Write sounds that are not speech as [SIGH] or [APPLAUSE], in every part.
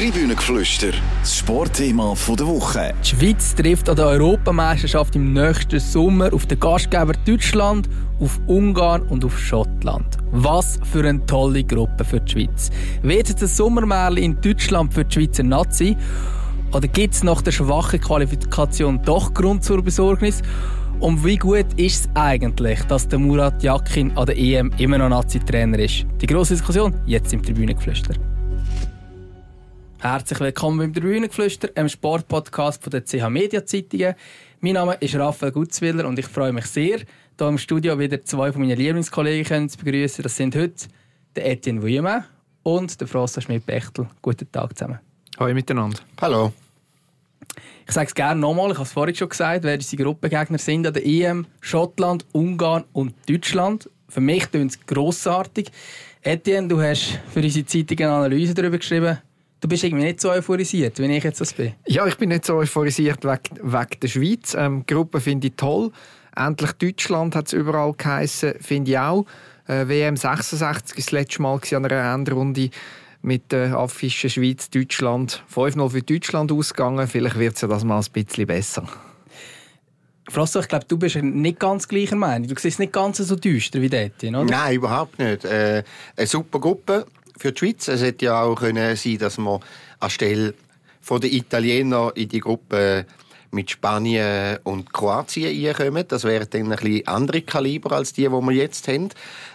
Tribünengeflüster, das Sportthema der Woche. Die Schweiz trifft an der Europameisterschaft im nächsten Sommer auf den Gastgeber Deutschland, auf Ungarn und auf Schottland. Was für eine tolle Gruppe für die Schweiz. Wird es ein Sommermärchen in Deutschland für die Schweizer Nazi? Oder gibt es nach der schwachen Qualifikation doch Grund zur Besorgnis? Und wie gut ist es eigentlich, dass der Murat Yakin an der EM immer noch Nazi-Trainer ist? Die grosse Diskussion jetzt im Tribünengeflüster. Herzlich willkommen beim Tribünengeflüster, einem Sportpodcast von der CH Media Zeitungen. Mein Name ist Raphael Gutzwiller und ich freue mich sehr, hier im Studio wieder zwei von meinen Lieblingskollegen zu begrüßen. Das sind heute der Etienne Vuillemin und der Frosta Schmidt-Bechtel. Guten Tag zusammen. Hallo miteinander. Hallo. Ich sage es gerne nochmal, ich habe es vorhin schon gesagt, wer unsere Gruppengegner sind an der EM, Schottland, Ungarn und Deutschland. Für mich klingt es grossartig. Etienne, du hast für unsere Zeitung eine Analyse darüber geschrieben. Du bist irgendwie nicht so euphorisiert, wie ich jetzt das bin. Ja, ich bin nicht so euphorisiert wegen, wegen der Schweiz. Ähm, die Gruppe finde ich toll. Endlich Deutschland hat es überall geheissen, finde ich auch. Äh, WM 66 ist das letzte Mal an einer Endrunde mit der Affische Schweiz-Deutschland 5-0 für Deutschland ausgegangen. Vielleicht wird es ja das mal ein bisschen besser. Frosso, ich glaube, du bist nicht ganz gleicher Meinung. Du siehst nicht ganz so düster wie dort, oder? Nein, überhaupt nicht. Äh, eine super Gruppe für die Schweiz. Es hätte ja auch können sein dass man anstelle von den Italienern in die Gruppe mit Spanien und Kroatien reinkommen. Das wären dann ein bisschen andere Kaliber als die, die wir jetzt haben.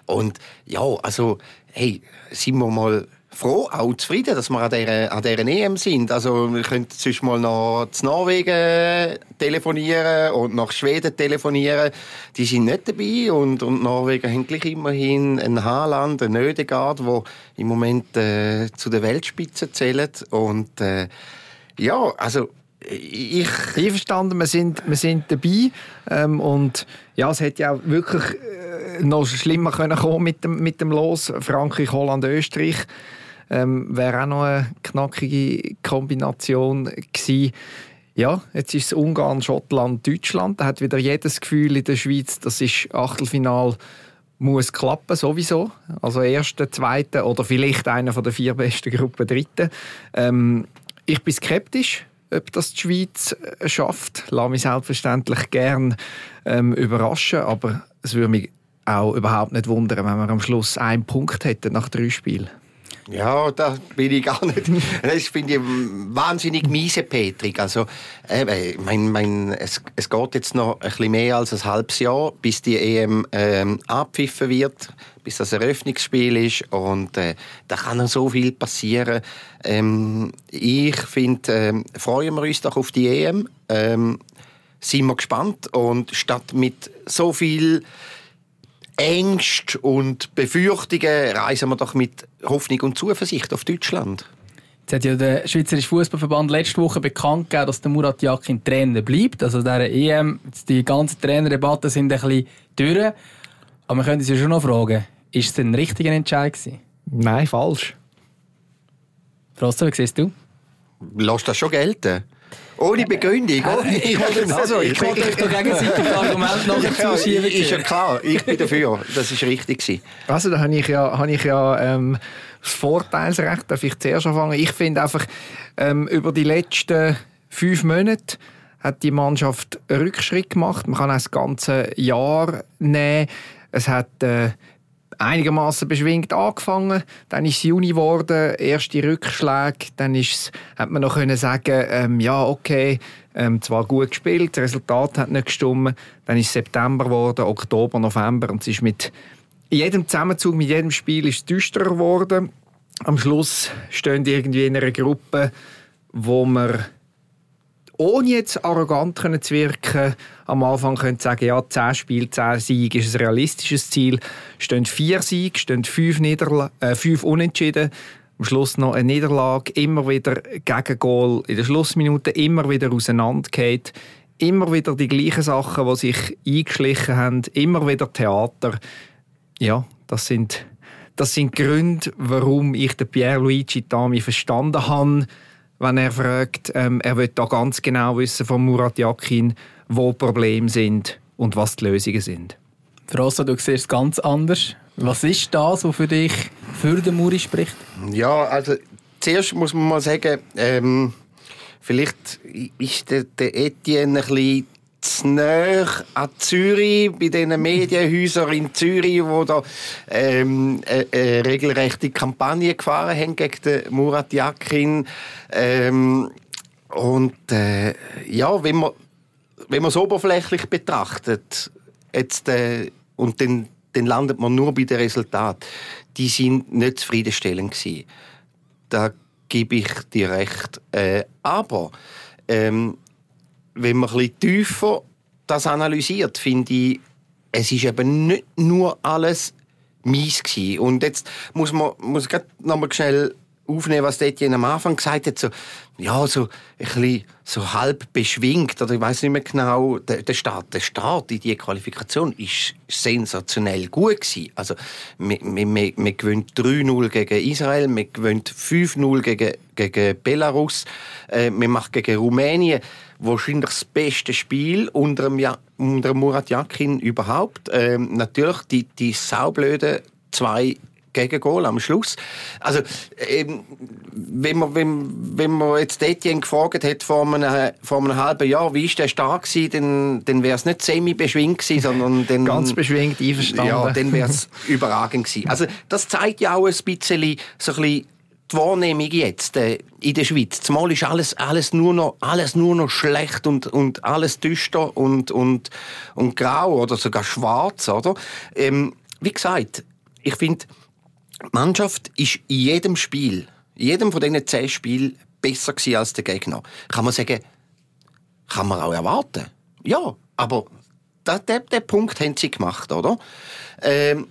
Und ja, also, hey, sind wir mal froh, auch zufrieden, dass wir an dieser, an dieser EM sind. Also wir können sonst mal nach Norwegen telefonieren und nach Schweden telefonieren. Die sind nicht dabei und, und Norwegen haben gleich immerhin ein Haaland, ein Ödegaard, der im Moment äh, zu der Weltspitze zählt. Und äh, ja, also ich... Einverstanden, wir sind, wir sind dabei ähm, und ja, es hätte ja auch wirklich äh, noch schlimmer können kommen mit dem, mit dem Los. Frankreich, Holland, Österreich ähm, wäre auch noch eine knackige Kombination gewesen. Ja, jetzt ist es Ungarn, Schottland, Deutschland. Da hat wieder jedes Gefühl in der Schweiz, das ist Achtelfinal muss klappen sowieso. Also erste, zweite oder vielleicht einer von der vier besten Gruppen dritten. Ähm, ich bin skeptisch, ob das die Schweiz äh, schafft. Lass mich selbstverständlich gern ähm, überraschen, aber es würde mich auch überhaupt nicht wundern, wenn wir am Schluss einen Punkt hätten nach drei Spielen. Ja, da bin ich gar nicht. [LAUGHS] Das finde ich wahnsinnig miese Petrik. Also, äh, mein, mein, es, es geht jetzt noch ein bisschen mehr als ein halbes Jahr, bis die EM ähm, abpfiffen wird, bis das Eröffnungsspiel ist. Und äh, da kann noch so viel passieren. Ähm, ich finde, ähm, freuen wir uns doch auf die EM. Ähm, sind wir gespannt. Und statt mit so viel Ängste und Befürchtungen reisen wir doch mit Hoffnung und Zuversicht auf Deutschland. Jetzt hat ja der Schweizerische Fußballverband letzte Woche bekannt gegeben, dass der Murat Yakin Trainer bleibt. Also der EM, die ganzen Trainerdebatten sind ein bisschen durch. Aber man könnte sich schon noch fragen, ist es denn ein richtiger Entscheid gewesen? Nein, falsch. Froster, wie siehst du? Lass das schon gelten. Ohne Begründung. Ohne, ich wollte also, ich wollte euch doch gegenseitig Argument [LAUGHS] nachher zuschieben. Ist ja klar, ich bin dafür. Das war richtig. Also da habe ich ja, habe ich ja ähm, das Vorteilsrecht, darf ich zuerst anfangen. Ich finde einfach, ähm, über die letzten fünf Monate hat die Mannschaft einen Rückschritt gemacht. Man kann auch das ganze Jahr nehmen. Es hat äh, einigermaßen beschwingt angefangen, dann ist es Juni geworden, erste Rückschläge, dann ist hat man noch können sagen, ähm, ja okay, ähm, zwar gut gespielt, das Resultat hat nicht gestimmt, dann ist September geworden, Oktober, November. Und es ist mit jedem Zusammenzug, mit jedem Spiel ist es düsterer geworden. Am Schluss stehen die irgendwie in einer Gruppe, wo man ohne jetzt arrogant zu wirken, am Anfang können sagen, ja, 10 Spiele, 10 Siege ist ein realistisches Ziel. Stehen vier Siege, stehen fünf, Niederla äh, fünf Unentschieden. Am Schluss noch eine Niederlage, immer wieder gegen Goal in der Schlussminute, immer wieder auseinandergeht. Immer wieder die gleichen Sachen, die sich eingeschlichen haben, immer wieder Theater. Ja, das sind, das sind Gründe, warum ich den Pierluigi Tami verstanden habe, wenn er fragt, ähm, er will da ganz genau wissen von Murat Yakin, wo Probleme sind und was die Lösungen sind. Rossa, du siehst es ganz anders. Was ist das, was für dich für den Muri spricht? Ja, also zuerst muss man mal sagen, ähm, vielleicht ist der, der Etienne ein bisschen nahe an Zürich, bei diesen Medienhäusern in Zürich, wo da ähm, eine, eine regelrechte Kampagne gefahren haben gegen den Murat Yakin. Ähm, und äh, ja, wenn man wenn man es oberflächlich betrachtet, jetzt, äh, und dann, dann landet man nur bei den Resultaten, die sind nicht zufriedenstellend gewesen. Da gebe ich dir recht. Äh, aber ähm, wenn man ein bisschen tiefer das analysiert, finde ich, es ist eben nicht nur alles mies gewesen. Und jetzt muss man muss ich noch mal schnell aufnehmen, was Etienne am Anfang gesagt hat, so, ja, so ein bisschen, so halb beschwingt, oder ich weiß nicht mehr genau, der, der Start, der Start in die Qualifikation ist sensationell gut gewesen. Also, wir, wir, wir gewinnt 3-0 gegen Israel, wir gewinnt 5-0 gegen, gegen Belarus, äh, wir machen gegen Rumänien wahrscheinlich das beste Spiel unter, dem ja unter Murat Yakin überhaupt. Ähm, natürlich die, die saublöden zwei Gegengol am Schluss. Also, ähm, wenn, man, wenn, wenn man jetzt Etienne gefragt hat vor einem, vor einem halben Jahr, wie ist der stark gewesen, dann, dann wäre es nicht semi-beschwingt gewesen, sondern [LAUGHS] dann... Ganz beschwingt, einverstanden. Ja, dann wäre es [LAUGHS] überragend gewesen. Also, das zeigt ja auch ein bisschen, so ein bisschen die Wahrnehmung jetzt äh, in der Schweiz. Zumal ist alles, alles, nur noch, alles nur noch schlecht und, und alles düster und, und, und grau oder sogar schwarz, oder? Ähm, wie gesagt, ich finde, die Mannschaft ist in jedem Spiel, in jedem von diesen zehn Spielen besser gewesen als der Gegner. Kann man sagen, kann man auch erwarten. Ja, aber den Punkt haben sie gemacht, oder? Ähm,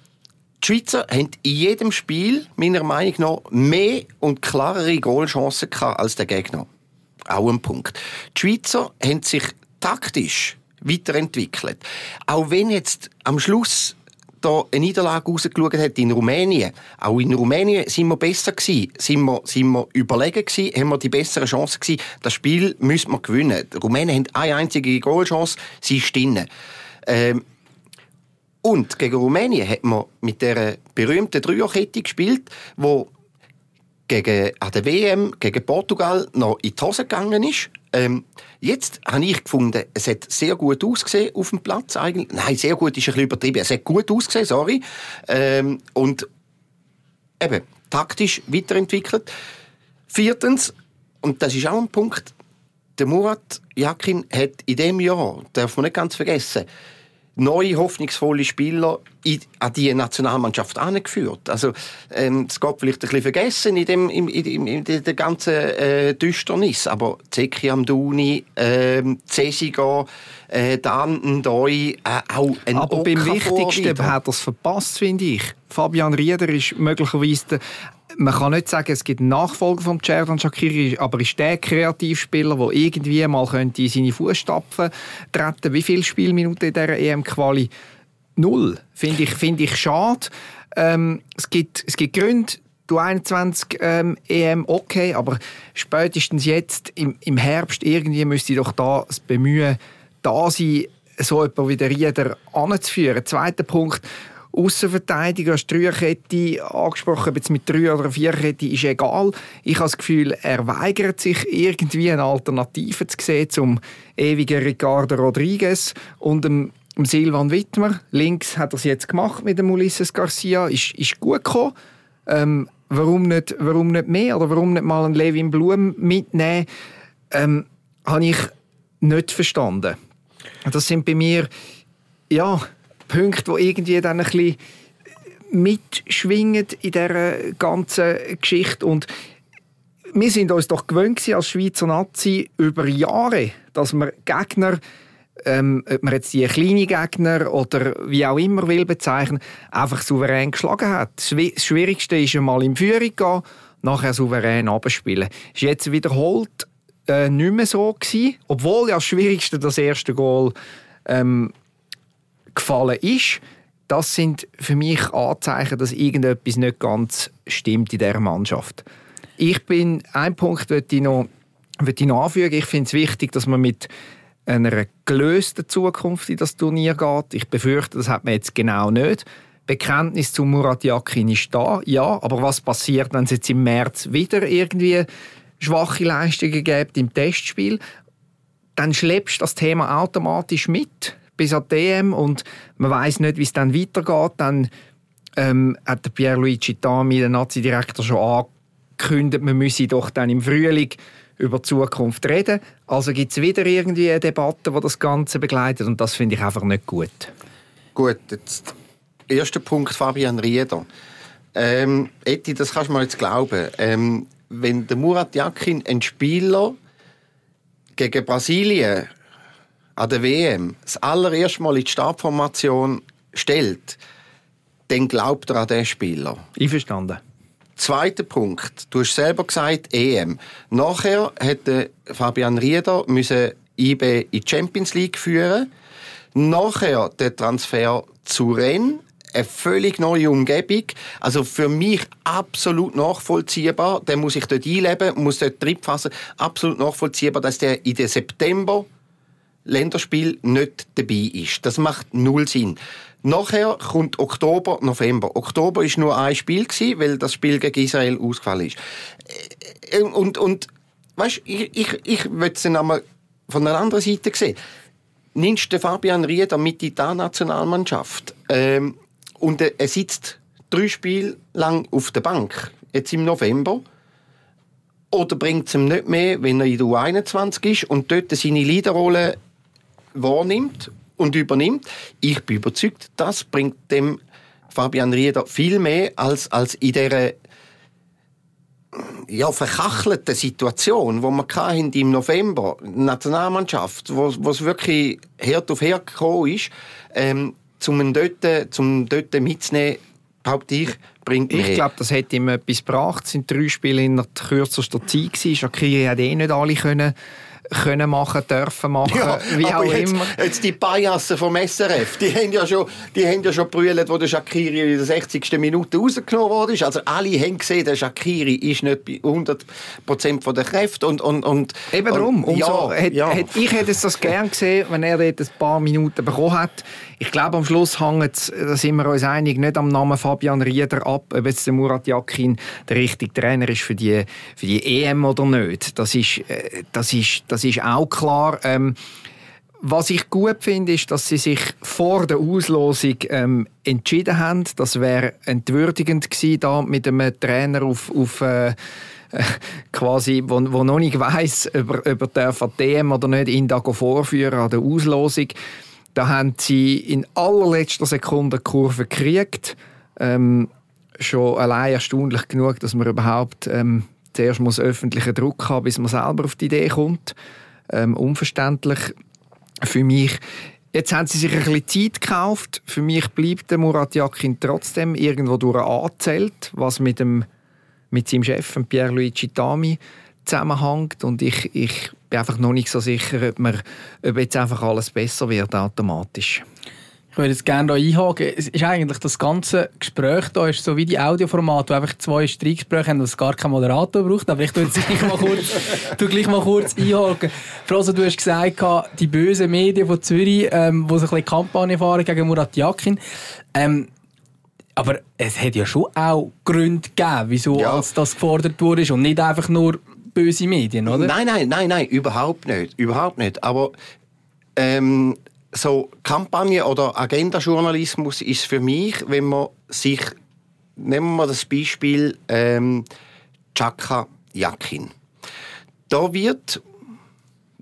die Schweizer haben in jedem Spiel, meiner Meinung nach, mehr und klarere Goalchancen als der Gegner. Auch ein Punkt. Die Schweizer haben sich taktisch weiterentwickelt. Auch wenn jetzt am Schluss da eine Niederlage rausgeschaut hat in Rumänien. Auch in Rumänien sind wir besser gewesen, sind wir, sind wir überlegen gewesen, haben wir die bessere Chance gewesen. Das Spiel müssen wir gewinnen. Die Rumänen haben eine einzige Goalchance, sie ist drin. Ähm, und gegen Rumänien hat man mit der berühmten Dreierkette gespielt, wo gegen, an der WM gegen Portugal noch in die Hose gegangen ist. Ähm, jetzt habe ich gefunden, es hat sehr gut ausgesehen auf dem Platz eigentlich. Nein, sehr gut ist ein bisschen übertrieben. Es hat gut ausgesehen, sorry. Ähm, und eben, taktisch weiterentwickelt. Viertens, und das ist auch ein Punkt, der Murat Yakin hat in dem Jahr, darf man nicht ganz vergessen, neue, hoffnungsvolle Spieler in, an die Nationalmannschaft angeführt. Also, ähm, das geht vielleicht ein bisschen vergessen in, dem, in, in, in der ganzen äh, Düsternis, aber Zeki Amdouni, ähm, Cesiga, äh, Dan Ndoi, äh, auch ein Aber beim Wichtigsten hat er es verpasst, finde ich. Fabian Rieder ist möglicherweise der man kann nicht sagen, es gibt einen Nachfolger von Cerdan Shakiri, aber ist der Kreativspieler, der irgendwie mal könnte in seine Fußstapfen treten Wie viele Spielminuten in dieser EM-Quali? Null. Finde ich, finde ich schade. Ähm, es, gibt, es gibt Gründe, du 21 ähm, EM okay, aber spätestens jetzt im, im Herbst irgendwie müsste doch da das Bemühen da sein, so jemanden wie der Rieder anzuführen. Zweiter Punkt, Außenverteidiger, die Dreierkette angesprochen, ob jetzt mit drei oder Viererkette ist egal. Ich habe das Gefühl, er weigert sich irgendwie eine Alternative zu sehen zum ewigen Ricardo Rodriguez und dem Silvan Wittmer. Links hat er es jetzt gemacht mit dem Ulisses Garcia, ist, ist gut gekommen. Ähm, warum, nicht, warum nicht mehr oder warum nicht mal einen Levin Blum mitnehmen, ähm, habe ich nicht verstanden. Das sind bei mir ja, Punkte, die irgendwie dann ein bisschen mitschwingen in dieser ganzen Geschichte und wir sind uns doch gewöhnt als Schweizer Nazi über Jahre, dass wir Gegner ähm, ob man jetzt die kleinen Gegner oder wie auch immer will bezeichnen, einfach souverän geschlagen hat. Das Schwierigste ist einmal in Führung gehen, nachher souverän abspielen. Ist jetzt wiederholt äh, nicht mehr so gewesen, obwohl ja das Schwierigste das erste Goal ähm, gefallen ist. Das sind für mich Anzeichen, dass irgendetwas nicht ganz stimmt in dieser Mannschaft. Ich bin, ein Punkt möchte ich noch, möchte ich noch anfügen. Ich finde es wichtig, dass man mit einer gelösten Zukunft in das Turnier geht. Ich befürchte, das hat man jetzt genau nicht. Bekenntnis zu Murat Yakin ist da, ja, aber was passiert, wenn es jetzt im März wieder irgendwie schwache Leistungen gibt im Testspiel? Dann schleppst du das Thema automatisch mit bis an die EM und man weiß nicht, wie es dann weitergeht. Dann ähm, hat Pierluigi Tami, der Nazi-Direktor, schon angekündigt, man müsse doch dann im Frühling über die Zukunft reden. Also gibt es wieder irgendwie eine Debatte, die das Ganze begleitet und das finde ich einfach nicht gut. Gut, jetzt erster Punkt Fabian Rieder. Ähm, Eti, das kannst du mir jetzt glauben. Ähm, wenn der Murat Yakin ein Spieler gegen Brasilien an der WM das allererste Mal in die Stabformation stellt, dann glaubt er an den Spieler. Einverstanden. Zweiter Punkt. Du hast selber gesagt, EM. Nachher hätte Fabian Rieder müssen IB in die Champions League führen. Nachher der Transfer zu Rennes. Eine völlig neue Umgebung. Also für mich absolut nachvollziehbar. Der muss sich dort einleben, muss dort drin fassen. Absolut nachvollziehbar, dass der in den September Länderspiel nicht dabei ist. Das macht null Sinn. Nachher kommt Oktober, November. Oktober ist nur ein Spiel gewesen, weil das Spiel gegen Israel ausgefallen ist. Äh, und, und weißt, ich, ich, ich will es einmal von einer anderen Seite sehen. Nimmst du Fabian Rieder mit in die Nationalmannschaft ähm, und er sitzt drei Spiele lang auf der Bank, jetzt im November, oder bringt es ihm nicht mehr, wenn er in der U21 ist und dort seine Leaderrolle wahrnimmt und übernimmt. Ich bin überzeugt, das bringt dem Fabian Rieder viel mehr als, als in dieser ja, verkachelten Situation, wo wir hatten im November, Nationalmannschaft, wo, wo es wirklich Herd auf Herd gekommen ist, ähm, zum dort, zum dort mitzunehmen, behaupte ich, bringt mehr. Ich glaube, das hätte ihm etwas gebracht. Es sind drei Spiele in der kürzester Zeit. Shakiri hat eh nicht alle können können machen, dürfen machen, ja, wie auch jetzt, immer. Jetzt die Payassen vom SRF, die haben ja schon, die haben ja schon brüllt, wo der Shakiri in der 60. Minute rausgenommen wurde. Also alle haben gesehen, der Shakiri ist nicht bei 100 von der Kräfte und, und, und Eben darum. Und, ja, hätte, ja. Hätte, ich hätte es das gern gesehen, wenn er dort ein paar Minuten bekommen hat. Ich glaube, am Schluss hängt da sind wir uns einig, nicht am Namen Fabian Rieder ab, ob jetzt der Murat Yakin der richtige Trainer ist für die, für die EM oder nicht. Das ist, äh, das ist, das ist auch klar. Ähm, was ich gut finde, ist, dass sie sich vor der Auslosung ähm, entschieden haben. Das wäre entwürdigend gewesen, da mit einem Trainer auf, auf äh, quasi, wo, wo noch nicht weiß, ob ob er DM oder nicht, ihn da vorführen an der Auslosung. Da haben sie in allerletzter Sekunde die Kurve gekriegt. Ähm, schon allein erstaunlich genug, dass man überhaupt ähm, zuerst muss öffentlichen Druck haben, bis man selber auf die Idee kommt. Ähm, unverständlich für mich. Jetzt haben sie sich ein bisschen Zeit gekauft. Für mich bleibt der Murat Yakin trotzdem irgendwo durch angezählt, was mit, dem, mit seinem Chef, Pierluigi Tami, zusammenhängt. Und ich, ich bin einfach noch nicht so sicher, ob, man, ob jetzt einfach alles besser wird automatisch. Ich würde jetzt gerne hier einhaken. Es ist eigentlich das ganze Gespräch da ist so wie die Audioformate, wo einfach zwei Streitgespräche haben, es gar kein Moderator braucht. Aber ich tue jetzt gleich mal kurz, [LAUGHS] tu gleich mal kurz einhaken. Froso, du hast gesagt, die bösen Medien von Zürich, ähm, die so ein bisschen Kampagne fahren gegen Murat Yakin. Ähm, aber es hat ja schon auch Gründe gegeben, wieso ja. das gefordert wurde und nicht einfach nur böse Medien, oder? Nein, nein, nein, nein, überhaupt nicht, überhaupt nicht. Aber ähm, so Kampagne oder Agendajournalismus ist für mich, wenn man sich, nehmen wir das Beispiel ähm, Chaka Yakin. Da wird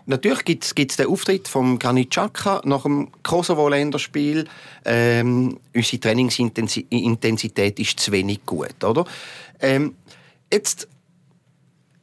Natürlich gibt es den Auftritt von Granit Xhaka nach dem Kosovo-Länderspiel. Ähm, unsere Trainingsintensität ist zu wenig gut, oder? Ähm, jetzt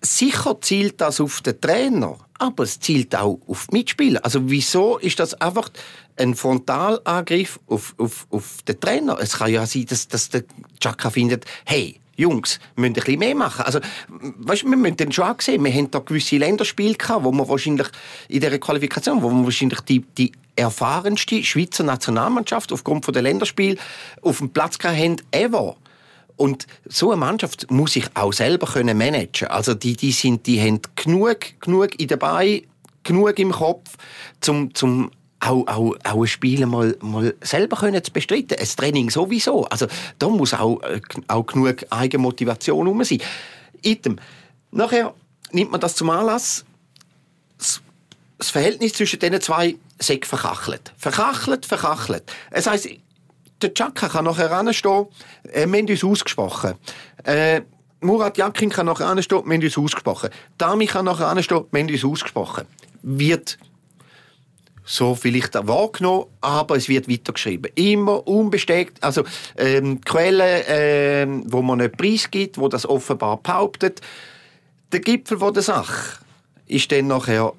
sicher zielt das auf den Trainer, aber es zielt auch auf die Mitspieler. Also wieso ist das einfach ein Frontalangriff auf, auf, auf den Trainer? Es kann ja sein, dass, dass der Chaka findet, hey, Jungs, wir müssen ein bisschen mehr machen. Also, weißt, wir müssen dann schon auch sehen, wir haben da gewisse Länderspiele gehabt, wo wir wahrscheinlich in dieser Qualifikation, wo wir wahrscheinlich die, die erfahrenste Schweizer Nationalmannschaft aufgrund von der Länderspiel auf dem Platz haben ever. Und so eine Mannschaft muss sich auch selber können managen. Also die, die sind, die haben genug, genug in dabei, genug im Kopf, zum, zum auch, auch, auch ein Spiel mal, mal selber können zu bestreiten. Ein Training sowieso. Also da muss auch, äh, auch genug Eigenmotivation rum sein. Item. Nachher nimmt man das zum Anlass. Das, das Verhältnis zwischen diesen zwei sei verkachelt. Verkachelt, verkachelt. Es heisst, der Chaka kann nachher anstehen, äh, wir haben uns ausgesprochen. Äh, Murat Yakin kann nachher anstehen, wir haben uns ausgesprochen. Dami kann nachher anstehen, wir haben uns ausgesprochen. Wird so vielleicht auch wahrgenommen, aber es wird weitergeschrieben. Immer unbesteckt, also ähm, Quellen, ähm, wo man einen Preis gibt, wo das offenbar behauptet. Der Gipfel von der Sache ist dann nachher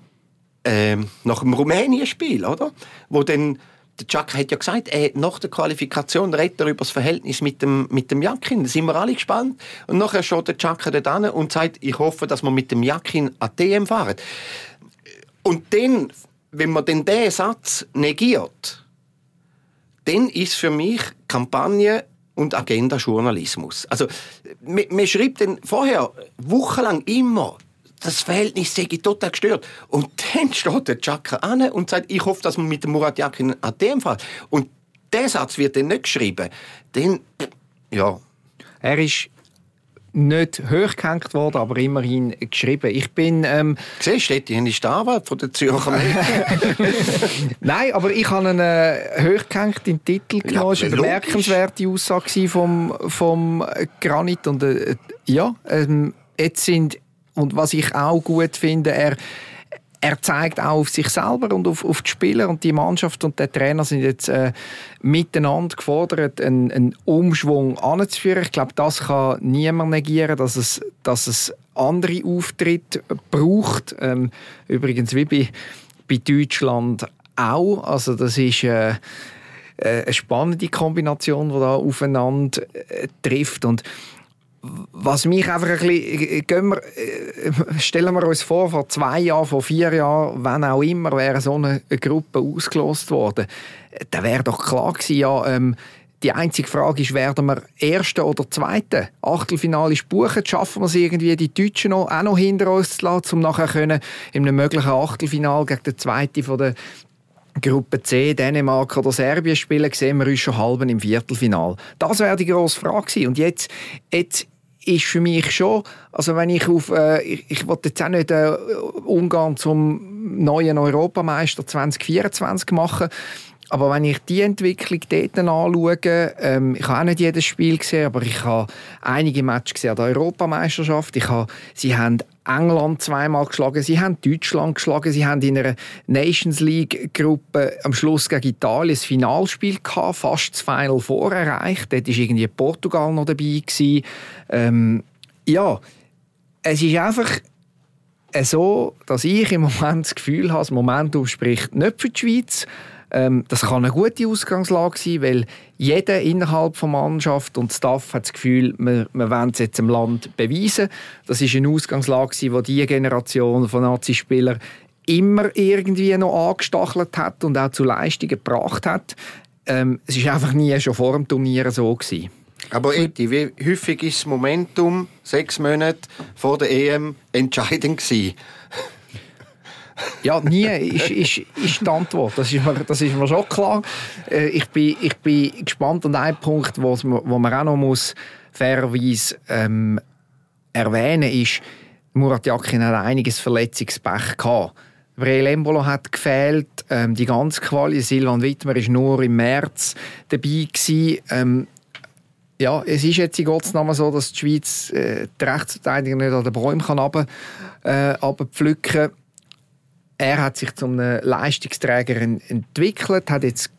ähm, nach dem Rumänien-Spiel, oder? Wo dann der Chuck hat ja gesagt, er, nach der Qualifikation redet er über das Verhältnis mit dem, mit dem Jakin. Da sind wir alle gespannt. Und nachher schaut der Chuck dort an und sagt, ich hoffe, dass wir mit dem Jakin an DM fahren. Und dann, wenn man dann diesen Satz negiert, dann ist für mich Kampagne und Agenda Journalismus. Also, man, man schreibt dann vorher wochenlang immer, das Verhältnis sei total gestört. Und dann [LAUGHS] steht der Chaka an und sagt, ich hoffe, dass man mit dem Murat Yakin an dem Fall. Und der Satz wird dann nicht geschrieben. Dann, ja. Er ist nicht hochgehängt worden, aber immerhin geschrieben. Ich bin... Ähm, Siehst du, ist der Anwalt von der Zürcher [LAUGHS] Nein, aber ich habe einen äh, hochgehängt im Titel genommen. Ja, das war eine bemerkenswerte Aussage vom, vom Granit. Und äh, ja, ähm, jetzt sind und was ich auch gut finde, er, er zeigt auch auf sich selber und auf, auf die Spieler und die Mannschaft und der Trainer sind jetzt äh, miteinander gefordert, einen, einen Umschwung anzuführen. Ich glaube, das kann niemand negieren, dass es, dass es andere Auftritte braucht. Ähm, übrigens wie bei, bei Deutschland auch. Also das ist äh, äh eine spannende Kombination, die da aufeinander äh, trifft und was mich einfach ein bisschen, gehen wir, äh, [LAUGHS] stellen wir uns vor, vor zwei Jahren, vor vier Jahren, wenn auch immer, wäre so eine Gruppe ausgelost worden. Da wäre doch klar gewesen, ja, ähm, die einzige Frage ist, werden wir Erste oder Zweite? Achtelfinale ist buchen, schaffen wir es irgendwie, die Deutschen auch noch hinter uns zu lassen, um nachher können, in einem möglichen Achtelfinal gegen den Zweiten von der Gruppe C, Dänemark oder Serbien spielen, sehen wir uns schon halb im Viertelfinal. Das wäre die grosse Frage. Und jetzt, jetzt ist für mich schon, also wenn ich auf, äh, ich, ich will jetzt auch nicht äh, Ungarn zum neuen Europameister 2024 machen, aber wenn ich die Entwicklung dort anschaue, ähm, ich habe auch nicht jedes Spiel gesehen, aber ich habe einige Matches gesehen an der Europameisterschaft. Ich habe, sie haben England zweimal geschlagen, sie haben Deutschland geschlagen, sie haben in einer Nations League Gruppe am Schluss gegen Italien das Finalspiel gehabt, fast das Final Four erreicht. Dort war irgendwie Portugal noch dabei gewesen. Ähm, ja, es ist einfach so, dass ich im Moment das Gefühl habe, das Momentum spricht nicht für die Schweiz. Ähm, das kann eine gute Ausgangslage sein, weil jeder innerhalb der Mannschaft und Staff hat das Gefühl, wir, wir wollen es jetzt im Land beweisen. Das ist eine Ausgangslage, die diese Generation von Nazi-Spielern immer irgendwie noch angestachelt hat und auch zu Leistungen gebracht hat. Ähm, es war einfach nie schon vor dem Turnier so gewesen. Aber Eti, wie häufig ist das Momentum sechs Monate vor der EM entscheidend gewesen? Ja, nie ist, ist, ist die Antwort. Das ist, mir, das ist mir schon klar. Äh, ich bin, ich bin gespannt. Und ein Punkt, wo man auch noch muss, fairerweise ähm, erwähnen ist, Murat Yakin hat einiges Verletzungspech gehabt. Breel Embolo hat gefehlt, ähm, die ganze Quali. Silvan Wittmer war nur im März dabei. Ähm, ja, es ist jetzt in Gottes Namen so, dass die Schweiz äh, die Rechtsverteidiger nicht an den Bäumen kann äh, runterpflücken er hat sich zum Leistungsträger entwickelt, hat jetzt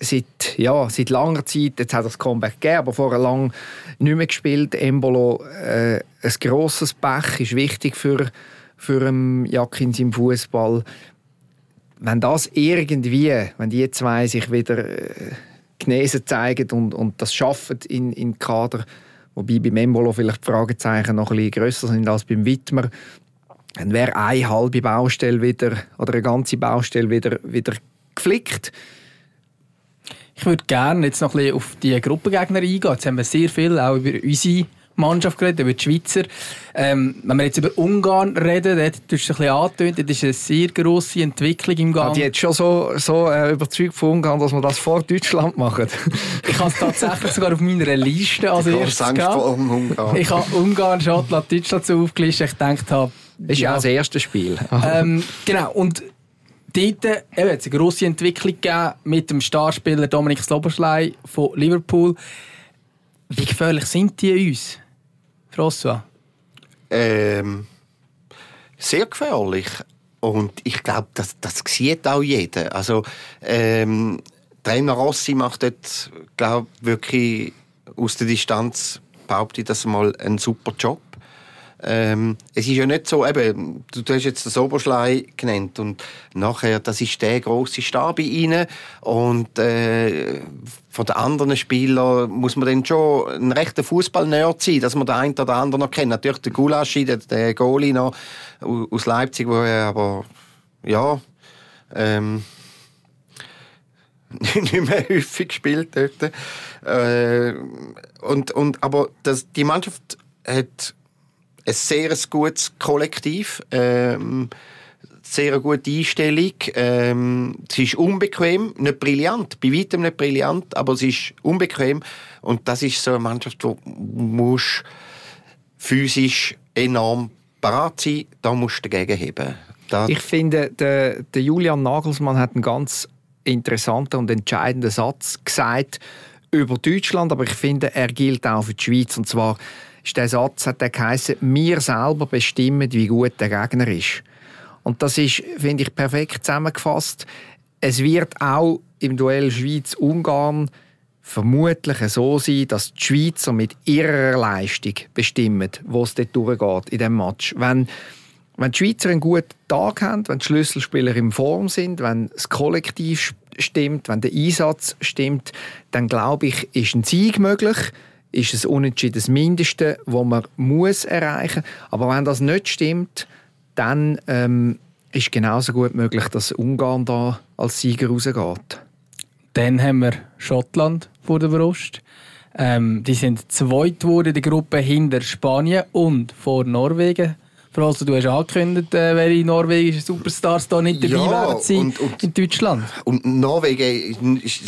seit, ja, seit langer Zeit, jetzt hat er das Comeback gegeben, aber vorher lang nicht mehr gespielt. Embolo, äh, ein grosses Pech, ist wichtig für, für einen Jakins im Fußball. Wenn das irgendwie, wenn die zwei sich wieder äh, genesen zeigen und, und das schaffen in, in Kader, wobei beim Embolo vielleicht die Fragezeichen noch ein bisschen grösser sind als beim Widmer, dann wäre eine halbe Baustelle wieder oder eine ganze Baustelle wieder, wieder geflickt. Ich würde gerne jetzt noch ein bisschen auf die Gruppengegner eingehen. Jetzt haben wir sehr viel auch über unsere Mannschaft geredet, über die Schweizer. Ähm, wenn wir jetzt über Ungarn reden, dort hast du es ein bisschen angetönt, das ist eine sehr grosse Entwicklung im Gang. Ja, die hat schon so, so äh, überzeugt von Ungarn, dass wir das vor Deutschland machen. [LAUGHS] ich habe es tatsächlich sogar auf meiner Liste als erstes gehabt. Ungarn. Ich habe Ungarn, Schottland, Deutschland so aufgelistet. Ich gedacht habe, das ist ja das erste Spiel. [LAUGHS] ähm, genau, und dort äh, hat es eine grosse Entwicklung gegeben mit dem Starspieler Dominik Sloboschlei von Liverpool. Wie gefährlich sind die uns, François? Ähm, sehr gefährlich. Und ich glaube, das, das sieht auch jeder. Also, ähm, Trainer Rossi macht dort, glaube wirklich aus der Distanz, behaupte ich, das mal einen super Job. Ähm, es ist ja nicht so, eben, du, du hast jetzt den Oberschlei genannt und nachher, das ist der grosse Stab bei ihnen und äh, von den anderen Spielern muss man dann schon ein rechter Fußball-Nerd sein, dass man den einen oder anderen noch kennt. Natürlich der Gulaschi, der, der Goalie noch aus Leipzig, wo er aber, ja, ähm, [LAUGHS] nicht mehr häufig gespielt dort. Äh, und, und, aber das, die Mannschaft hat ein sehr gutes Kollektiv, ähm, sehr gute Einstellung. Ähm, es ist unbequem, nicht brillant, bei weitem nicht brillant, aber es ist unbequem und das ist so eine Mannschaft, wo muss physisch enorm parat sein, da musst du dagegen heben. Da ich finde, der, der Julian Nagelsmann hat einen ganz interessanten und entscheidenden Satz gesagt über Deutschland, aber ich finde, er gilt auch für die Schweiz und zwar ist der Satz hat der geheißen, wir selber bestimmen, wie gut der Gegner ist. Und das ist, finde ich, perfekt zusammengefasst. Es wird auch im Duell Schweiz-Ungarn vermutlich so sein, dass die Schweizer mit ihrer Leistung bestimmen, wo es dort durchgeht in diesem Match. Wenn, wenn die Schweizer einen guten Tag haben, wenn die Schlüsselspieler in Form sind, wenn das Kollektiv stimmt, wenn der Einsatz stimmt, dann glaube ich, ist ein Sieg möglich ist es unentschieden das Mindeste, was man muss erreichen muss. Aber wenn das nicht stimmt, dann ähm, ist genauso gut möglich, dass Ungarn da als Sieger rausgeht. Dann haben wir Schottland vor der Brust. Ähm, die sind zweit geworden in der Gruppe hinter Spanien und vor Norwegen. Vor allem, du hast angekündigt, äh, welche norwegischen Superstars da nicht dabei ja, werden sein und, und, in Deutschland. Und Norwegen ist,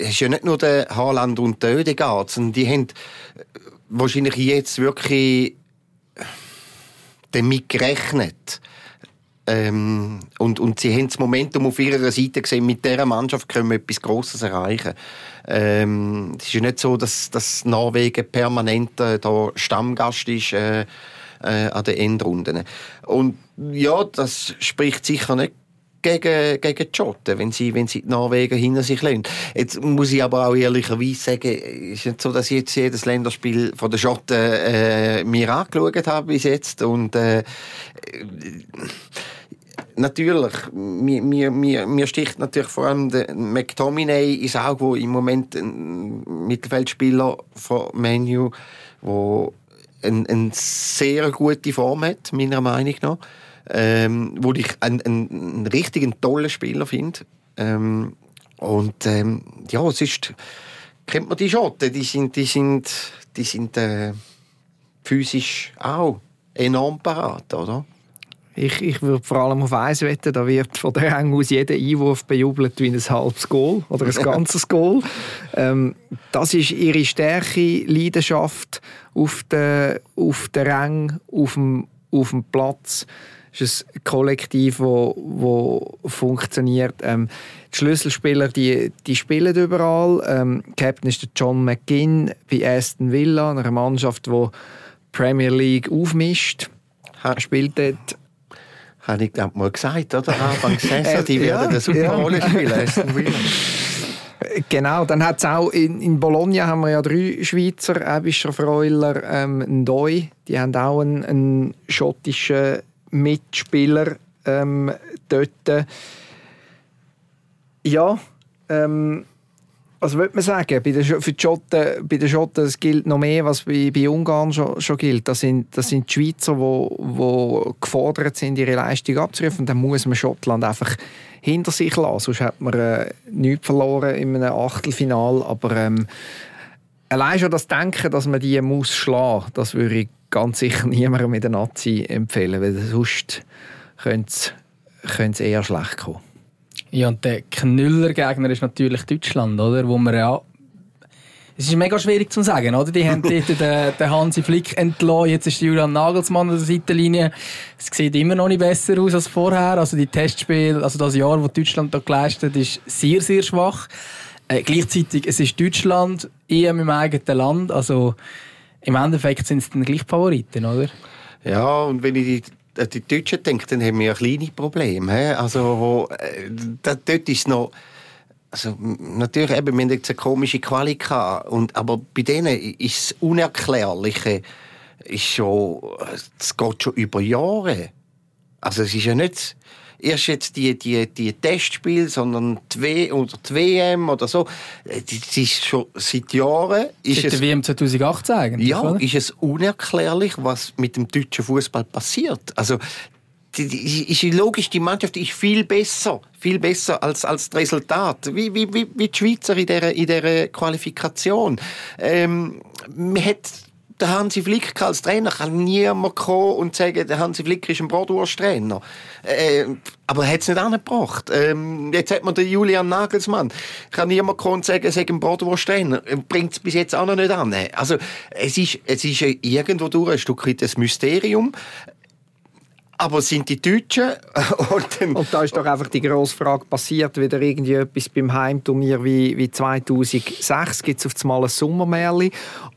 ist ja nicht nur der Haaland und der Ödegaard, sondern die haben wahrscheinlich jetzt wirklich damit gerechnet. Ähm, und, und sie haben das Momentum auf ihrer Seite gesehen, mit dieser Mannschaft können wir etwas Grosses erreichen. Ähm, es ist ja nicht so, dass, dass Norwegen permanent äh, da Stammgast ist. Äh, äh, an den Endrunden. Und ja, das spricht sicher nicht gegen, gegen die Schotten, wenn sie, wenn sie die Norwegen hinter sich lassen. Jetzt muss ich aber auch ehrlicherweise sagen, ist nicht so, dass ich jetzt jedes Länderspiel von den Schotten äh, mir angeschaut habe bis jetzt und äh, natürlich, mir, mir, mir, mir sticht natürlich vor allem der McTominay ins Auge, wo im Moment ein Mittelfeldspieler von Menu, wo eine, eine sehr gute Form hat, meiner Meinung nach. Ähm, wo ich einen, einen, richtig tollen Spieler finde. Ähm, und ähm, ja, es ist, kennt man die Schotten, die sind, die sind, die sind äh, physisch auch enorm parat, oder? Ich, ich würde vor allem auf eins wetten, da wird von der Rang aus jeder Einwurf bejubelt wie ein halbes Goal oder ein [LAUGHS] ganzes Goal. Ähm, das ist ihre Stärke, Leidenschaft auf der, auf der Rang, auf dem, auf dem Platz. Ist ein Kollektiv, das wo, wo funktioniert. Ähm, die Schlüsselspieler die, die spielen überall. Ähm, Captain ist der John McGinn bei Aston Villa, einer Mannschaft, die Premier League aufmischt. Er spielt dort habe ich glaube mal gesagt, oder? Anfang [LAUGHS] Saison, die werden eine super ja. Rolle spielen. [LAUGHS] Genau, dann hat es auch in, in Bologna haben wir ja drei Schweizer, Ebischer, Freuler, ähm, Ndoi. Die haben auch einen, einen schottischen Mitspieler ähm, dort. Ja, ähm, was würde man sagen? Bei den, für die Schotten, bei den Schotten das gilt noch mehr, was bei, bei Ungarn schon, schon gilt. Das sind, das sind die Schweizer, die wo, wo gefordert sind, ihre Leistung abzurufen. Dann muss man Schottland einfach hinter sich lassen. Sonst hat man äh, nichts verloren in einem Achtelfinal. Aber ähm, allein schon das Denken, dass man die muss schlagen, das würde ich ganz sicher [LAUGHS] niemandem mit der Nazi empfehlen, weil sonst könnte es eher schlecht kommen. Ja, und der Knüllergegner ist natürlich Deutschland, oder? Wo man ja es ist mega schwierig zu sagen, oder? Die haben den, den Hansi Flick entlassen, jetzt ist Julian Nagelsmann an der Seitenlinie. Es sieht immer noch nicht besser aus als vorher. Also die Testspiele, also das Jahr, das Deutschland da geleistet hat, ist sehr, sehr schwach. Äh, gleichzeitig, es ist Deutschland, EM im eigenen Land, also im Endeffekt sind es dann gleich Favoriten, oder? Ja, und wenn ich die an die Deutschen denke, dann haben wir ja kleine Probleme. Also, äh, dort ist noch also natürlich eben, wir haben jetzt eine komische Qualität, aber bei denen ist das Unerklärliche ist schon, es geht schon über Jahre. Also es ist ja nicht erst jetzt die, die, die Testspiele, sondern die, w oder die WM oder so. Das ist schon seit Jahren... Ist seit der WM 2018 eigentlich, Ja, oder? ist es unerklärlich, was mit dem deutschen Fußball passiert. Also ist logisch, die Mannschaft ist viel besser, viel besser als, als das Resultat. Wie, wie, wie, wie die Schweizer in dieser, in dieser Qualifikation. Ähm, man hat der Hansi Flick als Trainer kann niemand kommen und sagen, der Hansi Flick ist ein Bratwurst-Trainer. Äh, aber er hat es nicht angebracht. Ähm, jetzt hat man den Julian Nagelsmann. Kann niemand kommen und sagen, er sei ein Bratwurst-Trainer. Bringt es bis jetzt auch noch nicht an. Also, es ist, es ist irgendwo durch ein Stück weit ein Mysterium aber sind die Deutschen [LAUGHS] und, und da ist doch einfach die grosse Frage passiert wieder irgendwie etwas beim Heimturnier wie, wie 2006 gibt es auf einmal ein Sommermärchen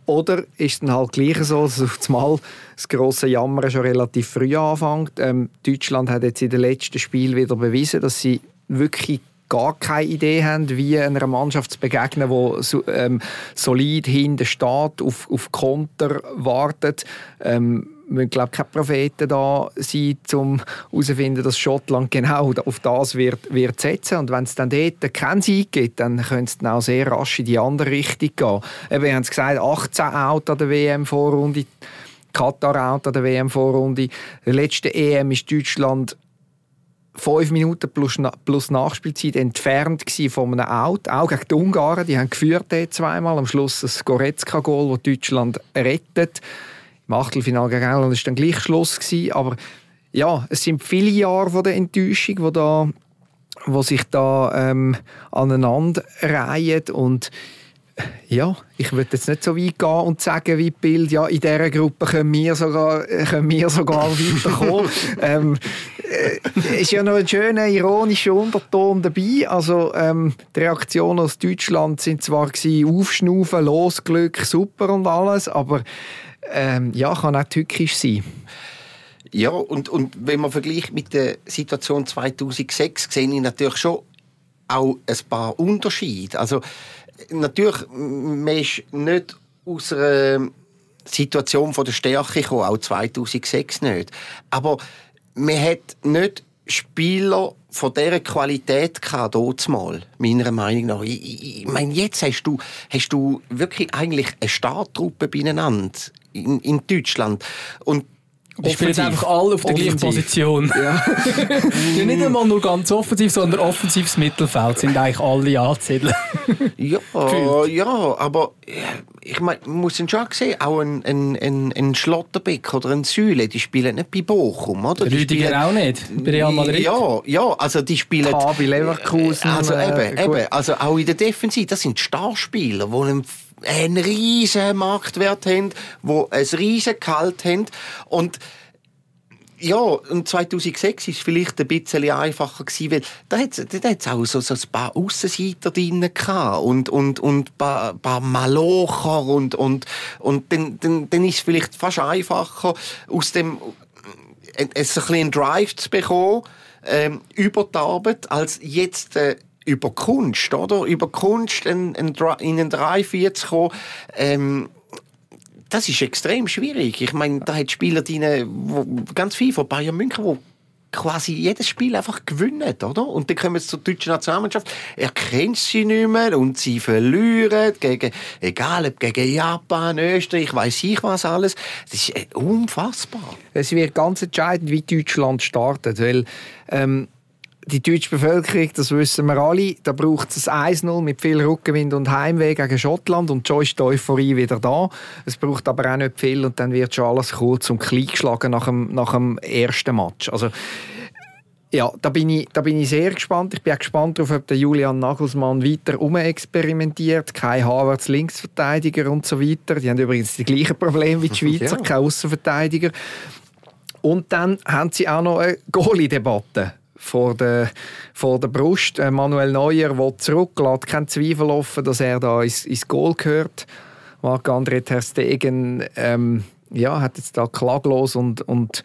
oder ist es dann halt gleich so dass auf einmal das grosse Jammern schon relativ früh anfängt? Ähm, Deutschland hat jetzt in den letzten Spielen wieder bewiesen dass sie wirklich gar keine Idee haben, wie einer Mannschaft zu begegnen, die so, ähm, solid hinten steht, auf, auf Konter wartet. Ähm, müssen glaube keine Propheten da sein, um herauszufinden, dass Schottland genau auf das wird, wird setzen. Und wenn es dann dort keinen Sieg gibt, dann könnte es dann auch sehr rasch in die andere Richtung gehen. Wir haben es gesagt, 18 Out an der WM-Vorrunde, Katar out an der WM-Vorrunde. Der letzte EM ist Deutschland fünf Minuten plus, plus Nachspielzeit entfernt von einem Out. Auch gegen die Ungarn, die haben geführt zweimal. Am Schluss das Goretzka-Goal, das Deutschland rettet. Im Achtelfinale gegen England war dann gleich Schluss. Gewesen, aber ja, es sind viele Jahre von der Enttäuschung, wo, da, wo sich da ähm, aneinander reihen und ja, ich würde jetzt nicht so weit gehen und sagen, wie Bild, ja, in dieser Gruppe können wir sogar, können wir sogar [LAUGHS] weiterkommen. ähm, äh, ist ja noch ein schöner ironischer Unterton dabei. Also ähm, die Reaktionen aus Deutschland sind zwar gewesen, aufschnaufen, Losglück, super und alles, aber ähm, ja, kann auch tückisch sein. Ja, und, und wenn man vergleicht mit der Situation 2006, sehe ich natürlich schon auch ein paar Unterschiede. Also natürlich, man ist nicht aus einer Situation von der Stärke gekommen, auch 2006 nicht. Aber man hat nicht Spieler von dieser Qualität gehabt, mal, meiner Meinung nach. Ich, ich meine, jetzt hast du, hast du wirklich eigentlich eine Starttruppe beieinander in, in Deutschland. Und die spielen einfach alle auf der gleichen Position. Ja. [LAUGHS] ja. nicht einmal nur ganz offensiv, sondern offensives Mittelfeld sind eigentlich alle anzusiedeln. [LAUGHS] ja, [LAUGHS] ja, aber ich meine, man muss schon sehen, auch ein, ein, ein, ein Schlotterbeck oder ein Säule, die spielen nicht bei Bochum, oder? Die Rüdiger spielen, auch nicht, bei Real Madrid. Ja, ja, also die spielen... bei Leverkusen. Also äh, eben, eben, also auch in der Defensive, das sind Starspieler, die einen riesen Marktwert haben, die ein riesen Gehalt haben. Und ja, und 2006 war es vielleicht ein bisschen einfacher gewesen, weil da hat es auch so, so ein paar Aussenseiter drin und, und, und ein paar, paar Malocher und, und, und dann, dann, dann ist es vielleicht fast einfacher, aus dem, äh, ein, ein einen Drive zu bekommen, ähm, über die Arbeit, als jetzt, äh, über Kunst, oder? Über Kunst in, in, in einen Drive zu kommen, ähm, das ist extrem schwierig. Ich meine, da hat Spieler drin, wo, ganz viel von Bayern München, wo quasi jedes Spiel einfach gewinnen, oder? Und dann kommen sie zur deutschen Nationalmannschaft, er kennt sie nicht mehr und sie verlieren gegen, egal ob gegen Japan, Österreich, weiß ich was alles. Das ist äh, unfassbar. Es wird ganz entscheidend, wie Deutschland startet, weil ähm, die deutsche Bevölkerung, das wissen wir alle, da braucht es ein 1-0 mit viel Rückenwind und Heimweh gegen Schottland und schon ist die Euphorie wieder da. Es braucht aber auch nicht viel und dann wird schon alles kurz und klein geschlagen nach dem, nach dem ersten Match. Also, ja, da bin, ich, da bin ich sehr gespannt. Ich bin auch gespannt darauf, ob der Julian Nagelsmann weiter experimentiert. Kein Havertz Linksverteidiger und so weiter. Die haben übrigens die gleichen Probleme wie die [LAUGHS] Schweizer, ja. kein Außenverteidiger. Und dann haben sie auch noch eine Goalie-Debatte vor der, vor der Brust. Äh, Manuel Neuer will zurück, lässt keinen Zweifel offen, dass er da ins, ins Goal gehört. Marc-André Ter Stegen ähm, ja, hat jetzt da klaglos und, und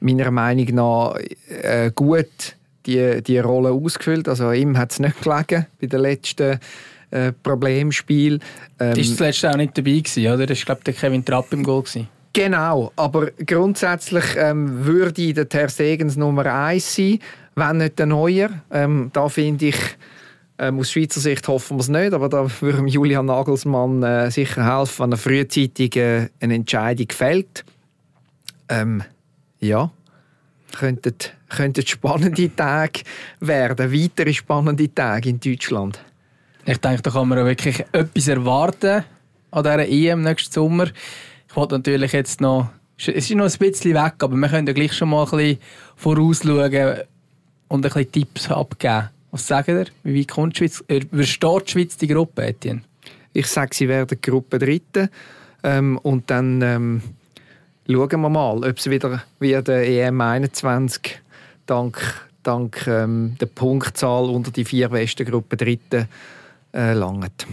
meiner Meinung nach äh, gut die, die Rolle ausgefüllt. Also ihm hat es nicht gelegen bei den letzten äh, Problemspiel. Ähm, ist das letzte auch nicht dabei gewesen, oder? Das war glaube ich Kevin Trapp im Goal gewesen. Genau, aber grundsätzlich ähm, würde der Ter Stegens Nummer 1 sein wenn nicht der Neuer. Ähm, da finde ich, ähm, aus Schweizer Sicht hoffen wir es nicht, aber da würde Julian Nagelsmann äh, sicher helfen, wenn er frühzeitig äh, eine Entscheidung fällt. Ähm, ja, könnten, könnten spannende Tage werden, weitere spannende Tage in Deutschland. Ich denke, da kann man wirklich etwas erwarten an dieser EM nächsten Sommer. Ich wollte natürlich jetzt noch, es ist noch ein bisschen weg, aber wir können ja gleich schon mal ein bisschen vorausschauen, und ein bisschen Tipps abgeben. Was sagt ihr? Wie kommt die Schweiz? Äh, wie steht die Schweiz die Gruppe, Etienne? Ich sage, sie werden Gruppe Dritte. Ähm, und dann ähm, schauen wir mal, ob es wieder wie der EM 21 dank, dank ähm, der Punktzahl unter die vier besten Gruppen Dritten äh, langt.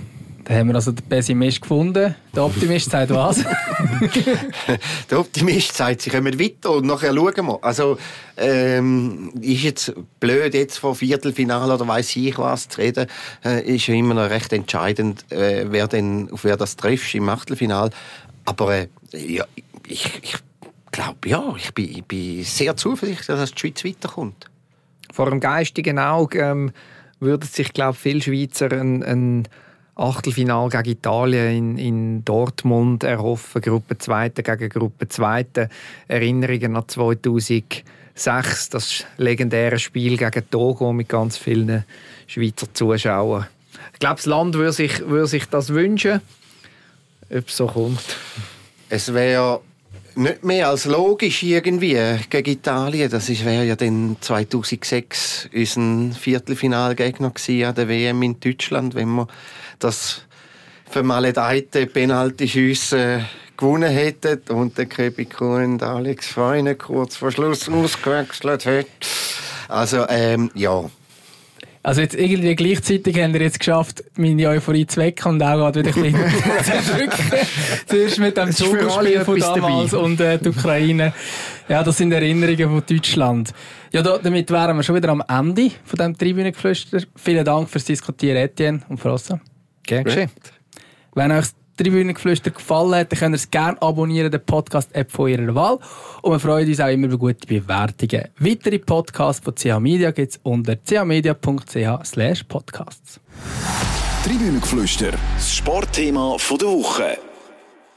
Da haben wir also den Pessimist gefunden. Der Optimist sagt was? [LAUGHS] der Optimist sagt, sie kommen weiter und nachher schauen wir. Also, ähm, ist jetzt blöd, jetzt vor Viertelfinale oder weiß ich was zu reden, äh, ist ja immer noch recht entscheidend, äh, wer denn, auf wer das trifft im Achtelfinale. Aber äh, ja, ich, ich glaube, ja, ich bin, ich bin sehr zuversichtlich, dass die Schweiz weiterkommt. Vor dem geistigen Auge ähm, würden sich, glaube viele Schweizer ein, ein Achtelfinal gegen Italien in, in Dortmund erhoffen, Gruppe 2 gegen Gruppe 2. Erinnerungen an 2006, das legendäre Spiel gegen Togo mit ganz vielen Schweizer Zuschauern. Ich glaube, das Land würde sich, würde sich das wünschen, ob es so kommt. Es wäre nicht mehr als logisch irgendwie gegen Italien. Das wäre ja dann 2006 unser Viertelfinalgegner an der WM in Deutschland, wenn wir das vermaledeite Penalty-Schüsse gewonnen hätten und der Kebiko und Alex Feine kurz vor Schluss ausgewechselt hätten. Also, ähm, ja. Also jetzt irgendwie gleichzeitig haben wir jetzt geschafft, meine Euphorie zu wecken und auch wieder ein bisschen [LAUGHS] zu drücken. Zuerst mit dem Superspiel von damals dabei. und äh, die Ukraine. Ja, das sind Erinnerungen von Deutschland. Ja, da, damit wären wir schon wieder am Ende von diesem Tribünengeflüster. Vielen Dank fürs Diskutieren, Etienne und Frossa. Gern geschehen. Wenn euch Tribünengeflüster gefallen hat, dann könnt ihr es gerne abonnieren, den Podcast-App von ihrer Wahl. Und wir freuen uns auch immer über gute Bewertungen. Weitere Podcasts von CH Media gibt es unter chmedia.ch podcasts. Tribünengeflüster, das Sportthema der Woche.